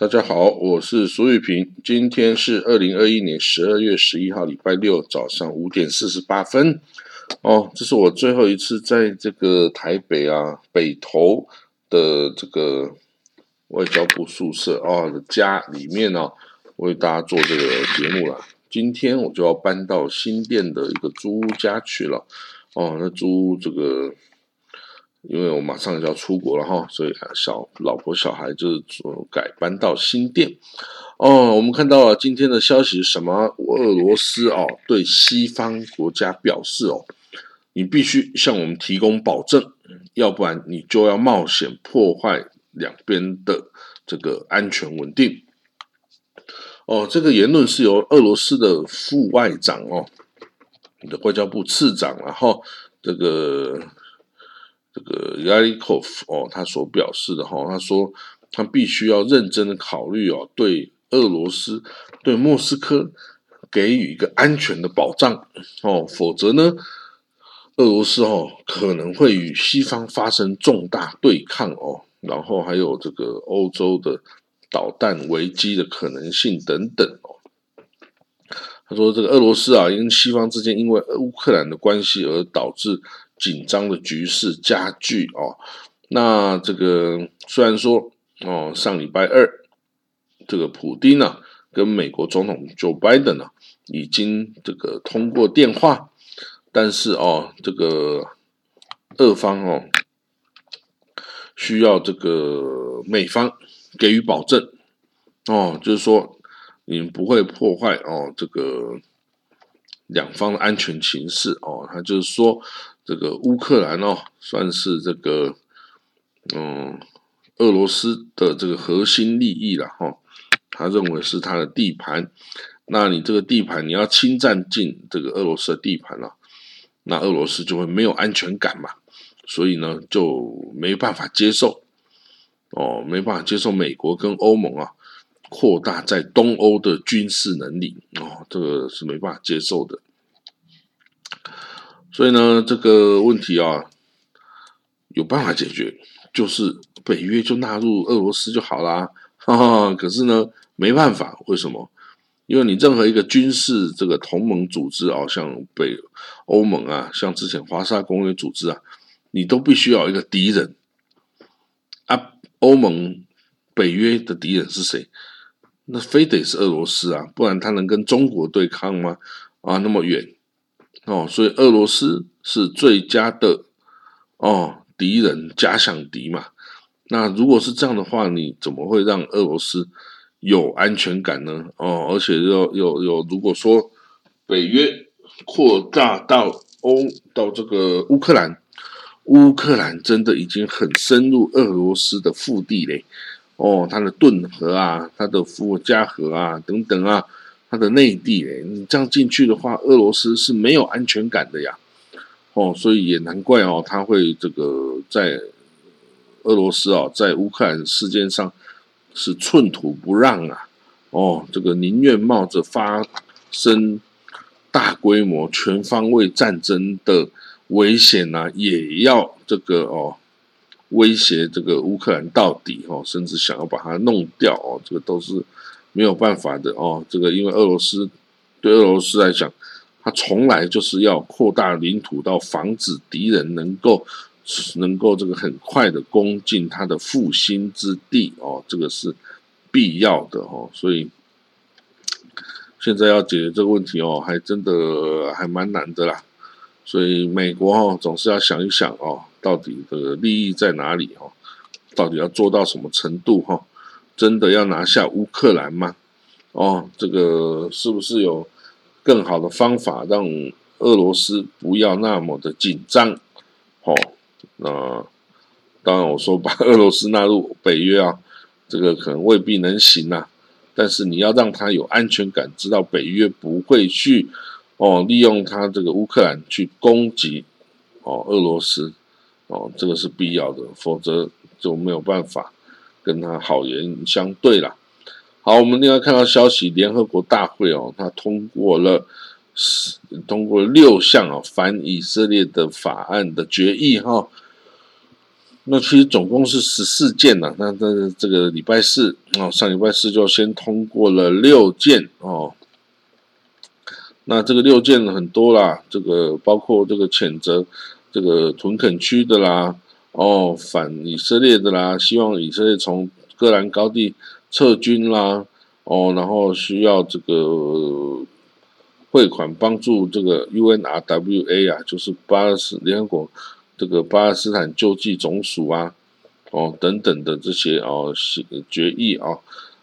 大家好，我是苏玉平。今天是二零二一年十二月十一号，礼拜六早上五点四十八分。哦，这是我最后一次在这个台北啊北投的这个外交部宿舍哦的家里面呢，为大家做这个节目了。今天我就要搬到新店的一个租屋家去了。哦，那租屋这个。因为我马上就要出国了哈，所以小老婆小孩就是改搬到新店。哦，我们看到了今天的消息，什么？俄罗斯哦对西方国家表示哦，你必须向我们提供保证，要不然你就要冒险破坏两边的这个安全稳定。哦，这个言论是由俄罗斯的副外长哦，你的外交部次长，然后这个。这个 Yarikov 哦，他所表示的哈，他说他必须要认真的考虑哦，对俄罗斯、对莫斯科给予一个安全的保障哦，否则呢，俄罗斯哦可能会与西方发生重大对抗哦，然后还有这个欧洲的导弹危机的可能性等等哦。他说这个俄罗斯啊，因西方之间因为乌克兰的关系而导致。紧张的局势加剧哦，那这个虽然说哦，上礼拜二这个普丁呢跟美国总统 Joe Biden 呢已经这个通过电话，但是哦，这个俄方哦需要这个美方给予保证。哦，就是说你们不会破坏哦这个两方的安全情势哦，他就是说。这个乌克兰哦，算是这个嗯，俄罗斯的这个核心利益了哈。他认为是他的地盘，那你这个地盘你要侵占进这个俄罗斯的地盘了，那俄罗斯就会没有安全感嘛，所以呢就没办法接受哦，没办法接受美国跟欧盟啊扩大在东欧的军事能力哦，这个是没办法接受的。所以呢，这个问题啊，有办法解决，就是北约就纳入俄罗斯就好啦。哈哈，可是呢，没办法，为什么？因为你任何一个军事这个同盟组织啊，像北欧盟啊，像之前华沙公约组织啊，你都必须要一个敌人啊。欧盟、北约的敌人是谁？那非得是俄罗斯啊，不然他能跟中国对抗吗？啊，那么远。哦，所以俄罗斯是最佳的哦敌人，假想敌嘛。那如果是这样的话，你怎么会让俄罗斯有安全感呢？哦，而且又又又，如果说北约扩大到欧到这个乌克兰，乌克兰真的已经很深入俄罗斯的腹地嘞。哦，它的顿河啊，它的伏尔加河啊，等等啊。它的内地诶，你这样进去的话，俄罗斯是没有安全感的呀，哦，所以也难怪哦，他会这个在俄罗斯啊，在乌克兰事件上是寸土不让啊，哦，这个宁愿冒着发生大规模全方位战争的危险呐，也要这个哦威胁这个乌克兰到底哦，甚至想要把它弄掉哦，这个都是。没有办法的哦，这个因为俄罗斯对俄罗斯来讲，它从来就是要扩大领土，到防止敌人能够能够这个很快的攻进它的复兴之地哦，这个是必要的哦，所以现在要解决这个问题哦，还真的还蛮难的啦。所以美国哦总是要想一想哦，到底这个利益在哪里哦，到底要做到什么程度哈？真的要拿下乌克兰吗？哦，这个是不是有更好的方法让俄罗斯不要那么的紧张？哦，那当然我说把 俄罗斯纳入北约啊，这个可能未必能行啊。但是你要让他有安全感，知道北约不会去哦利用他这个乌克兰去攻击哦俄罗斯哦，这个是必要的，否则就没有办法。跟他好言相对了。好，我们另外看到消息，联合国大会哦，他通过了通过六项啊反以色列的法案的决议哈。那其实总共是十四件呐，那那这个礼拜四哦，上礼拜四就先通过了六件哦。那这个六件很多啦，这个包括这个谴责这个屯垦区的啦，哦，反以色列的啦，希望以色列从戈兰高地撤军啦，哦，然后需要这个汇款帮助这个 UNRWA 啊，就是巴勒斯联合国这个巴勒斯坦救济总署啊，哦，等等的这些哦决议啊。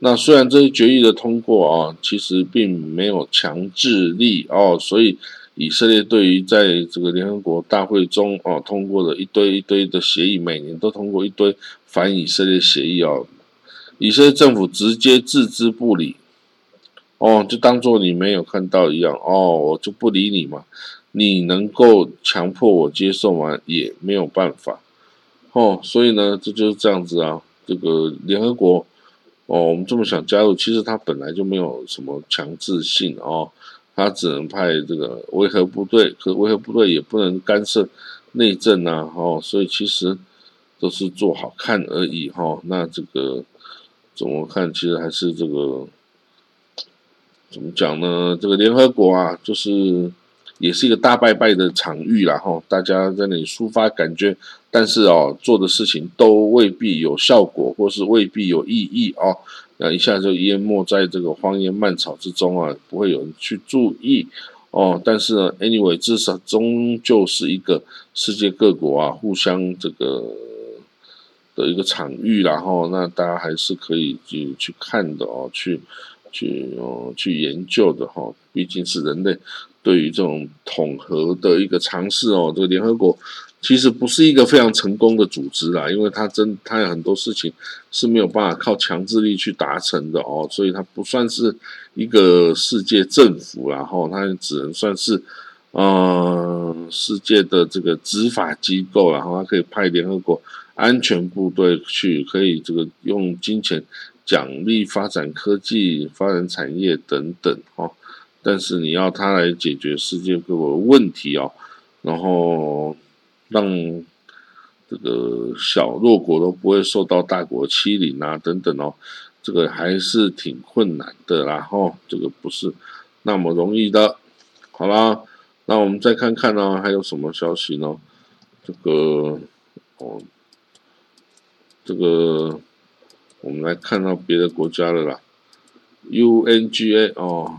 那虽然这些决议的通过啊，其实并没有强制力哦，所以以色列对于在这个联合国大会中哦通过了一堆一堆的协议，每年都通过一堆反以色列协议哦，以色列政府直接置之不理哦，就当做你没有看到一样哦，我就不理你嘛，你能够强迫我接受吗？也没有办法哦，所以呢，这就是这样子啊，这个联合国。哦，我们这么想加入，其实他本来就没有什么强制性哦，他只能派这个维和部队，可维和部队也不能干涉内政呐，哦，所以其实都是做好看而已哈。那这个怎么看？其实还是这个怎么讲呢？这个联合国啊，就是。也是一个大拜拜的场域啦，哈，大家在那里抒发感觉，但是哦，做的事情都未必有效果，或是未必有意义哦，那一下就淹没在这个荒烟蔓草之中啊，不会有人去注意哦。但是呢，anyway，至少终究是一个世界各国啊互相这个的一个场域，然后那大家还是可以去去看的哦，去去哦去研究的哈，毕竟是人类。对于这种统合的一个尝试哦，这个联合国其实不是一个非常成功的组织啦，因为它真它有很多事情是没有办法靠强制力去达成的哦，所以它不算是一个世界政府，然后它只能算是嗯世界的这个执法机构，然后它可以派联合国安全部队去，可以这个用金钱奖励发展科技、发展产业等等哦。但是你要它来解决世界各国的问题哦，然后让这个小弱国都不会受到大国欺凌啊，等等哦，这个还是挺困难的啦，吼，这个不是那么容易的。好啦，那我们再看看呢，还有什么消息呢？这个哦，这个我们来看到别的国家的啦，UNGA 哦。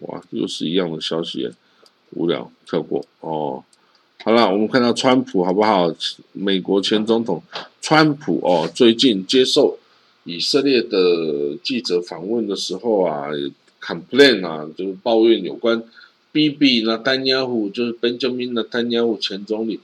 哇，又是一样的消息，无聊，跳过哦。好了，我们看到川普好不好？美国前总统川普哦，最近接受以色列的记者访问的时候啊，complain 啊，就是抱怨有关 BB 那丹尼尔虎，就是 Benjamin 的丹尼尔虎前总理。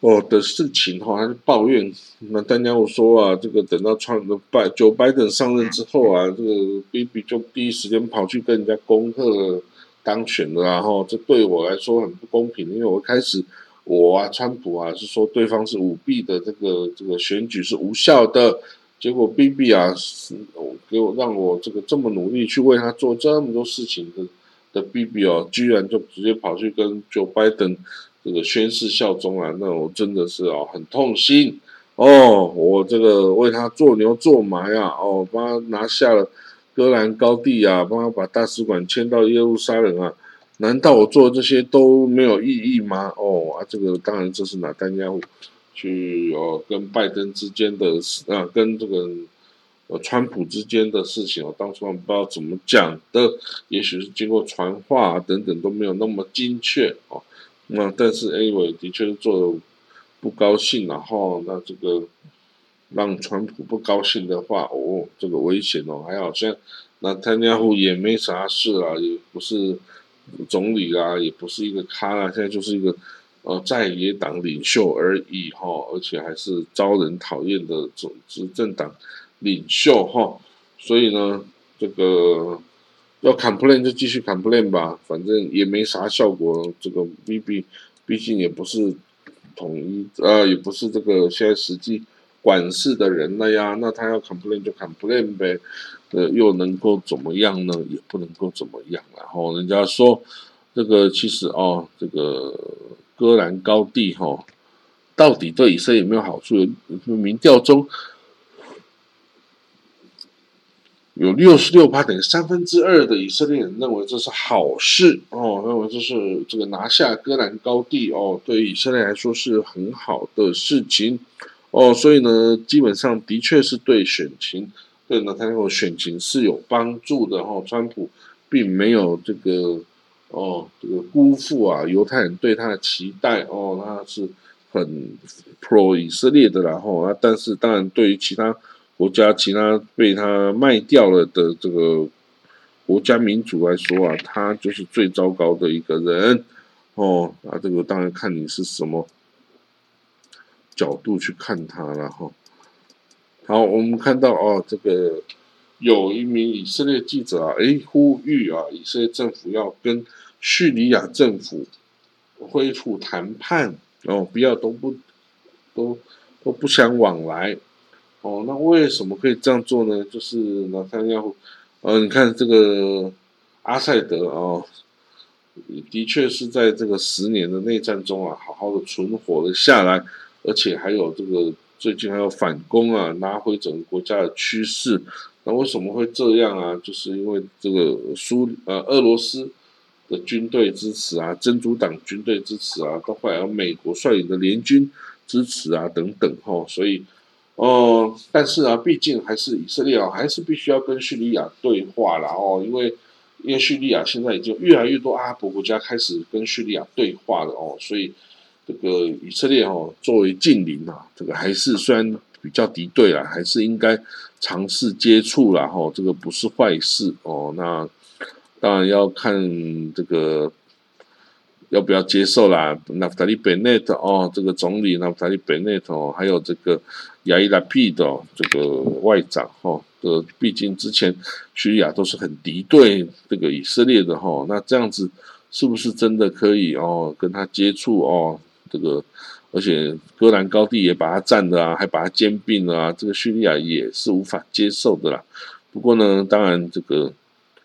哦的事情哈，他就抱怨。那丹尼尔说啊，这个等到川拜九拜登上任之后啊，这个 B B 就第一时间跑去跟人家恭贺当选了，然后这对我来说很不公平，因为我开始我啊，川普啊是说对方是舞弊的，这个这个选举是无效的，结果 B B 啊是给我让我这个这么努力去为他做这么多事情的的 B B 哦，居然就直接跑去跟 Joe Biden。这个宣誓效忠啊，那我真的是哦很痛心哦，我这个为他做牛做马呀，哦帮他拿下了戈兰高地啊，帮他把大使馆迁到耶路撒冷啊，难道我做这些都没有意义吗？哦啊，这个当然这是拿丹加户去哦跟拜登之间的啊，跟这个呃川普之间的事情哦，当初我不知道怎么讲的，也许是经过传话等等都没有那么精确哦。那但是 Anyway，的确是做的不高兴，然后那这个让川普不高兴的话，哦，这个危险哦，还好像那特加户也没啥事啊，也不是总理啊，也不是一个咖啊，现在就是一个呃在野党领袖而已哈，而且还是招人讨厌的总执政党领袖哈，所以呢，这个。要 complain 就继续 complain 吧，反正也没啥效果。这个 B B 毕竟也不是统一，呃，也不是这个现在实际管事的人了呀。那他要 complain 就 complain 呗，呃，又能够怎么样呢？也不能够怎么样。然后人家说这个其实哦，这个戈兰高地哈，到底对以色列有没有好处？民调中。有六十六趴，等于三分之二的以色列人认为这是好事哦，认为这是这个拿下戈兰高地哦，对于以色列来说是很好的事情哦，所以呢，基本上的确是对选情，对呢，他那个选情是有帮助的哦。川普并没有这个哦，这个辜负啊犹太人对他的期待哦，他是很 pro 以色列的然后啊，但是当然对于其他。国家其他被他卖掉了的这个国家民主来说啊，他就是最糟糕的一个人哦。啊，这个当然看你是什么角度去看他了哈。好，我们看到哦，这个有一名以色列记者啊，诶，呼吁啊，以色列政府要跟叙利亚政府恢复谈判哦，不要都不都都不相往来。哦，那为什么可以这样做呢？就是拿他要，呃，你看这个阿塞德啊，的确是在这个十年的内战中啊，好好的存活了下来，而且还有这个最近还有反攻啊，拿回整个国家的趋势。那为什么会这样啊？就是因为这个苏呃俄罗斯的军队支持啊，真主党军队支持啊，包括还有美国率领的联军支持啊等等哈，所以。哦，但是啊，毕竟还是以色列啊，还是必须要跟叙利亚对话了哦，因为因为叙利亚现在已经越来越多阿拉伯国家开始跟叙利亚对话了哦，所以这个以色列哦作为近邻啊，这个还是虽然比较敌对了，还是应该尝试接触了哈，这个不是坏事哦。那当然要看这个。要不要接受啦？纳夫塔利·贝内特哦，这个总理纳夫塔利·贝内特哦，还有这个亚伊拉皮的这个外长哈，呃，毕竟之前叙利亚都是很敌对这个以色列的哈，那这样子是不是真的可以哦跟他接触哦？这个而且戈兰高地也把他占了啊，还把他兼并了啊，这个叙利亚也是无法接受的啦。不过呢，当然这个。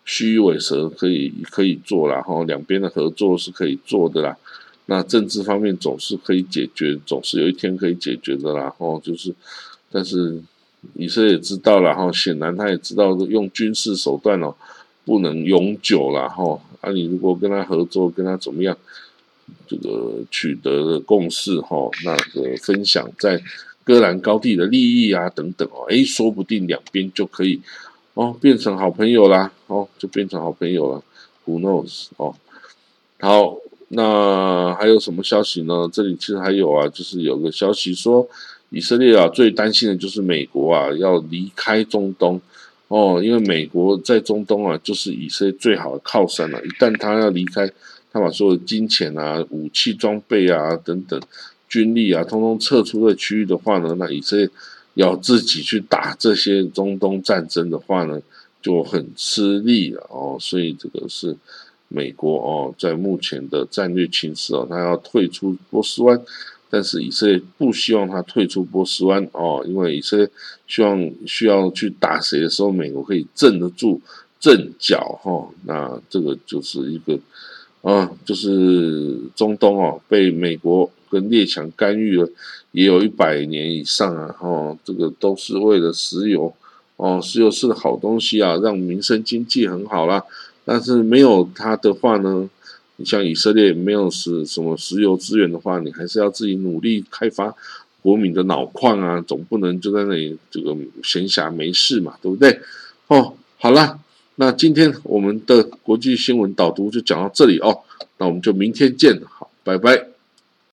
虚伪蛇可以可以做啦，哈，两边的合作是可以做的啦。那政治方面总是可以解决，总是有一天可以解决的啦，哈，就是，但是以色列知道了，哈，显然他也知道用军事手段哦不能永久了，哈。啊，你如果跟他合作，跟他怎么样，这个取得的共识，哈，那个分享在戈兰高地的利益啊等等哦，诶，说不定两边就可以。哦，变成好朋友啦，哦，就变成好朋友了，Who knows？哦，好，那还有什么消息呢？这里其实还有啊，就是有个消息说，以色列啊最担心的就是美国啊要离开中东，哦，因为美国在中东啊就是以色列最好的靠山了，一旦他要离开，他把所有金钱啊、武器装备啊等等军力啊，通通撤出的区域的话呢，那以色列。要自己去打这些中东战争的话呢，就很吃力了哦。所以这个是美国哦，在目前的战略情势哦，他要退出波斯湾，但是以色列不希望他退出波斯湾哦，因为以色列希望需要去打谁的时候，美国可以镇得住阵脚哈。那这个就是一个啊，就是中东哦，被美国。跟列强干预了，也有一百年以上啊！哦，这个都是为了石油哦，石油是好东西啊，让民生经济很好啦。但是没有它的话呢，你像以色列没有石什么石油资源的话，你还是要自己努力开发国民的脑矿啊，总不能就在那里这个闲暇没事嘛，对不对？哦，好了，那今天我们的国际新闻导读就讲到这里哦，那我们就明天见，好，拜拜。